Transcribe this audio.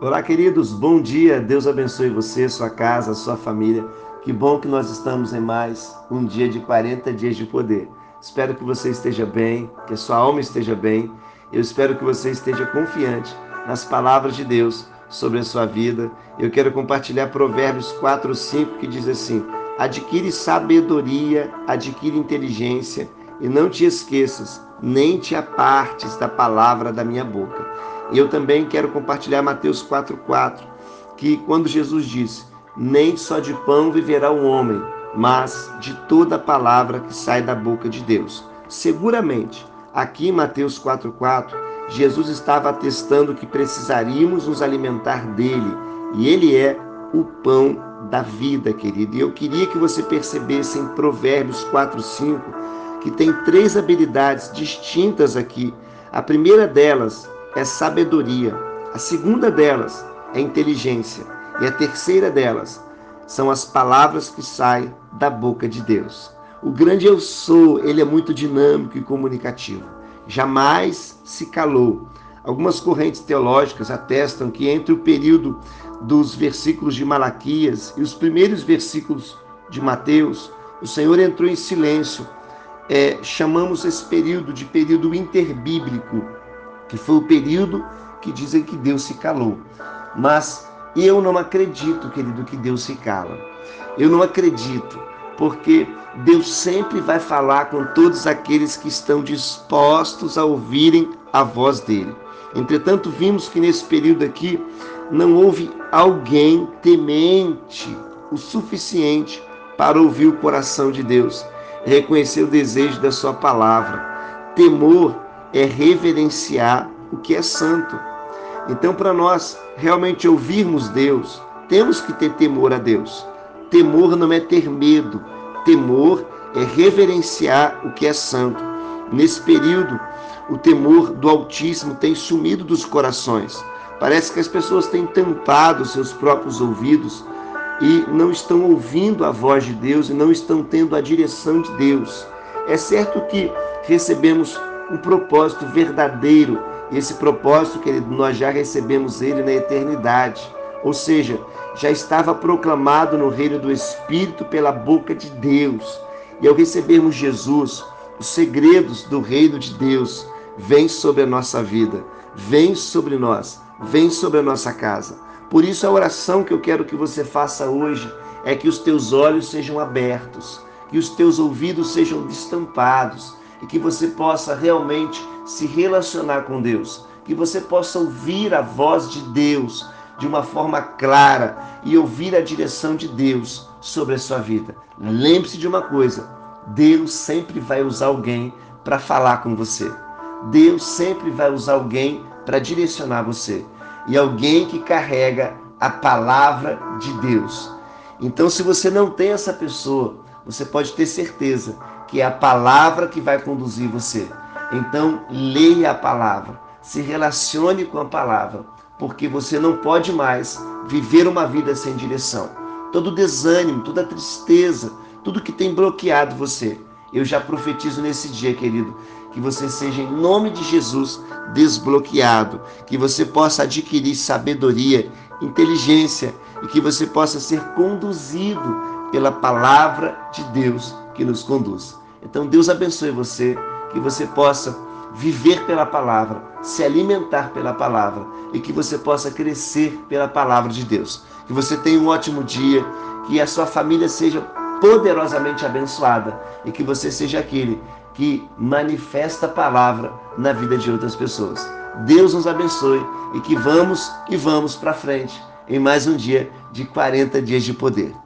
Olá, queridos, bom dia. Deus abençoe você, sua casa, sua família. Que bom que nós estamos em mais um dia de 40 dias de poder. Espero que você esteja bem, que a sua alma esteja bem. Eu espero que você esteja confiante nas palavras de Deus sobre a sua vida. Eu quero compartilhar Provérbios 4, 5, que diz assim: Adquire sabedoria, adquire inteligência, e não te esqueças, nem te apartes da palavra da minha boca. Eu também quero compartilhar Mateus 4,4, que quando Jesus disse: Nem só de pão viverá o homem, mas de toda palavra que sai da boca de Deus. Seguramente, aqui em Mateus 4,4, Jesus estava atestando que precisaríamos nos alimentar dele, e ele é o pão da vida, querido. E eu queria que você percebesse em Provérbios 4:5 que tem três habilidades distintas aqui. A primeira delas é sabedoria. A segunda delas é inteligência. E a terceira delas são as palavras que saem da boca de Deus. O grande eu sou, ele é muito dinâmico e comunicativo. Jamais se calou. Algumas correntes teológicas atestam que entre o período dos versículos de Malaquias e os primeiros versículos de Mateus, o Senhor entrou em silêncio. É, chamamos esse período de período interbíblico, que foi o período que dizem que Deus se calou. Mas eu não acredito, querido, que Deus se cala. Eu não acredito, porque Deus sempre vai falar com todos aqueles que estão dispostos a ouvirem a voz dele. Entretanto, vimos que nesse período aqui não houve alguém temente o suficiente para ouvir o coração de Deus, reconhecer o desejo da sua palavra. Temor é reverenciar o que é santo. Então, para nós realmente ouvirmos Deus, temos que ter temor a Deus. Temor não é ter medo, temor é reverenciar o que é santo. Nesse período, o temor do Altíssimo tem sumido dos corações. Parece que as pessoas têm tampado seus próprios ouvidos e não estão ouvindo a voz de Deus e não estão tendo a direção de Deus. É certo que recebemos um propósito verdadeiro. Esse propósito, querido, nós já recebemos ele na eternidade. Ou seja, já estava proclamado no reino do Espírito pela boca de Deus. E ao recebermos Jesus, os segredos do reino de Deus vêm sobre a nossa vida, vêm sobre nós, vêm sobre a nossa casa. Por isso a oração que eu quero que você faça hoje é que os teus olhos sejam abertos, que os teus ouvidos sejam destampados, e que você possa realmente se relacionar com Deus, que você possa ouvir a voz de Deus de uma forma clara e ouvir a direção de Deus sobre a sua vida. Lembre-se de uma coisa: Deus sempre vai usar alguém para falar com você. Deus sempre vai usar alguém para direcionar você. E alguém que carrega a palavra de Deus. Então, se você não tem essa pessoa, você pode ter certeza que é a palavra que vai conduzir você. Então, leia a palavra, se relacione com a palavra, porque você não pode mais viver uma vida sem direção. Todo desânimo, toda tristeza, tudo que tem bloqueado você, eu já profetizo nesse dia, querido, que você seja, em nome de Jesus, desbloqueado, que você possa adquirir sabedoria, inteligência e que você possa ser conduzido pela palavra de Deus que nos conduz. Então Deus abençoe você, que você possa viver pela palavra, se alimentar pela palavra e que você possa crescer pela palavra de Deus. Que você tenha um ótimo dia, que a sua família seja poderosamente abençoada e que você seja aquele que manifesta a palavra na vida de outras pessoas. Deus nos abençoe e que vamos e vamos para frente em mais um dia de 40 dias de poder.